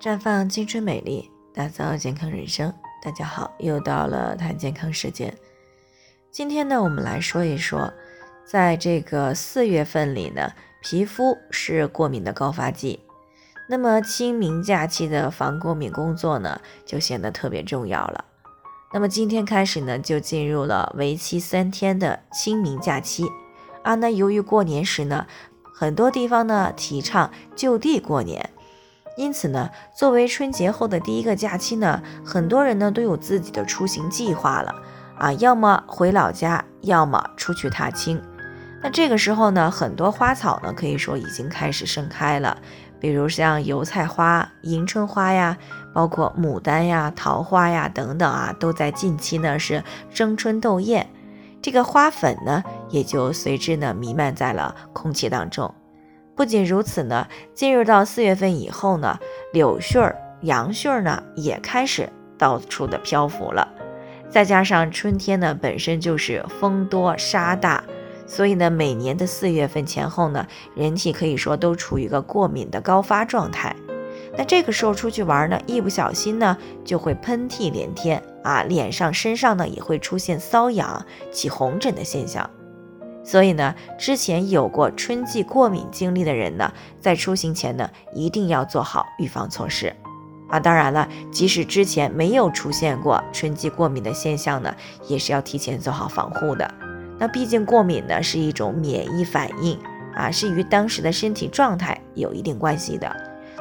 绽放青春美丽，打造健康人生。大家好，又到了谈健康时间。今天呢，我们来说一说，在这个四月份里呢，皮肤是过敏的高发季。那么清明假期的防过敏工作呢，就显得特别重要了。那么今天开始呢，就进入了为期三天的清明假期啊。那由于过年时呢，很多地方呢提倡就地过年，因此呢，作为春节后的第一个假期呢，很多人呢都有自己的出行计划了啊，要么回老家，要么出去踏青。那这个时候呢，很多花草呢可以说已经开始盛开了。比如像油菜花、迎春花呀，包括牡丹呀、桃花呀等等啊，都在近期呢是争春斗艳，这个花粉呢也就随之呢弥漫在了空气当中。不仅如此呢，进入到四月份以后呢，柳絮儿、杨絮儿呢也开始到处的漂浮了，再加上春天呢本身就是风多沙大。所以呢，每年的四月份前后呢，人体可以说都处于一个过敏的高发状态。那这个时候出去玩呢，一不小心呢，就会喷嚏连天啊，脸上、身上呢也会出现瘙痒、起红疹的现象。所以呢，之前有过春季过敏经历的人呢，在出行前呢，一定要做好预防措施啊。当然了，即使之前没有出现过春季过敏的现象呢，也是要提前做好防护的。那毕竟过敏呢是一种免疫反应啊，是与当时的身体状态有一定关系的。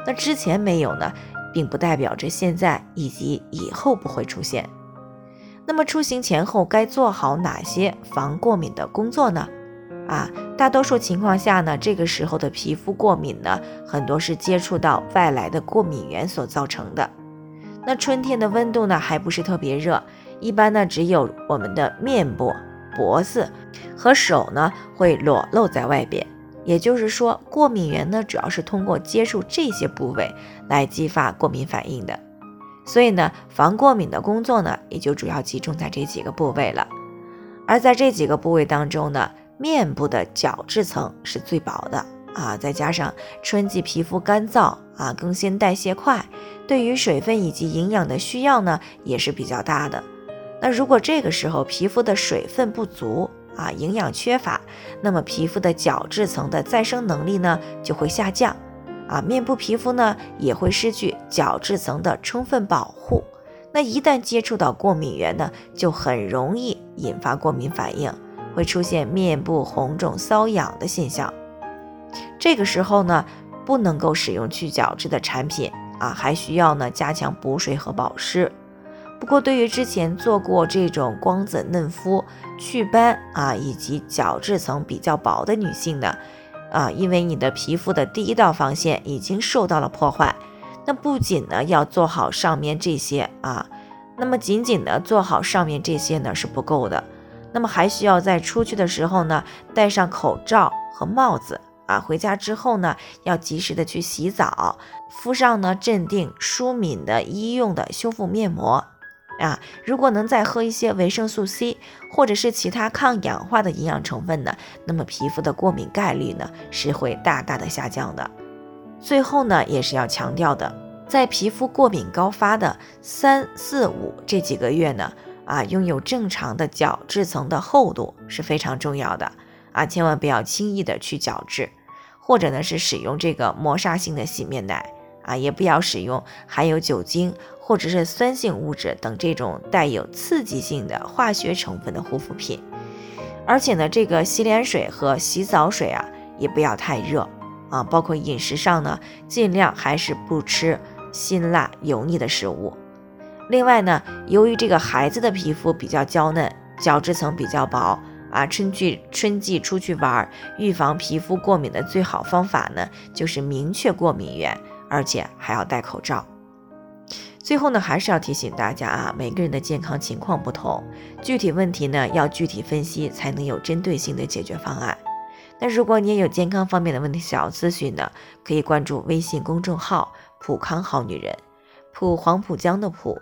那之前没有呢，并不代表着现在以及以后不会出现。那么出行前后该做好哪些防过敏的工作呢？啊，大多数情况下呢，这个时候的皮肤过敏呢，很多是接触到外来的过敏源所造成的。那春天的温度呢还不是特别热，一般呢只有我们的面部。脖子和手呢会裸露在外边，也就是说，过敏源呢主要是通过接触这些部位来激发过敏反应的。所以呢，防过敏的工作呢也就主要集中在这几个部位了。而在这几个部位当中呢，面部的角质层是最薄的啊，再加上春季皮肤干燥啊，更新代谢快，对于水分以及营养的需要呢也是比较大的。那如果这个时候皮肤的水分不足啊，营养缺乏，那么皮肤的角质层的再生能力呢就会下降啊，面部皮肤呢也会失去角质层的充分保护。那一旦接触到过敏源呢，就很容易引发过敏反应，会出现面部红肿、瘙痒的现象。这个时候呢，不能够使用去角质的产品啊，还需要呢加强补水和保湿。不过，对于之前做过这种光子嫩肤、祛斑啊，以及角质层比较薄的女性呢，啊，因为你的皮肤的第一道防线已经受到了破坏，那不仅呢要做好上面这些啊，那么仅仅的做好上面这些呢是不够的，那么还需要在出去的时候呢戴上口罩和帽子啊，回家之后呢要及时的去洗澡，敷上呢镇定舒敏的医用的修复面膜。啊，如果能再喝一些维生素 C 或者是其他抗氧化的营养成分呢，那么皮肤的过敏概率呢是会大大的下降的。最后呢，也是要强调的，在皮肤过敏高发的三四五这几个月呢，啊，拥有正常的角质层的厚度是非常重要的啊，千万不要轻易的去角质，或者呢是使用这个磨砂性的洗面奶。啊，也不要使用含有酒精或者是酸性物质等这种带有刺激性的化学成分的护肤品。而且呢，这个洗脸水和洗澡水啊，也不要太热啊。包括饮食上呢，尽量还是不吃辛辣油腻的食物。另外呢，由于这个孩子的皮肤比较娇嫩，角质层比较薄啊，春季春季出去玩，预防皮肤过敏的最好方法呢，就是明确过敏源。而且还要戴口罩。最后呢，还是要提醒大家啊，每个人的健康情况不同，具体问题呢要具体分析，才能有针对性的解决方案。那如果你也有健康方面的问题想要咨询呢，可以关注微信公众号“普康好女人”，普黄浦江的普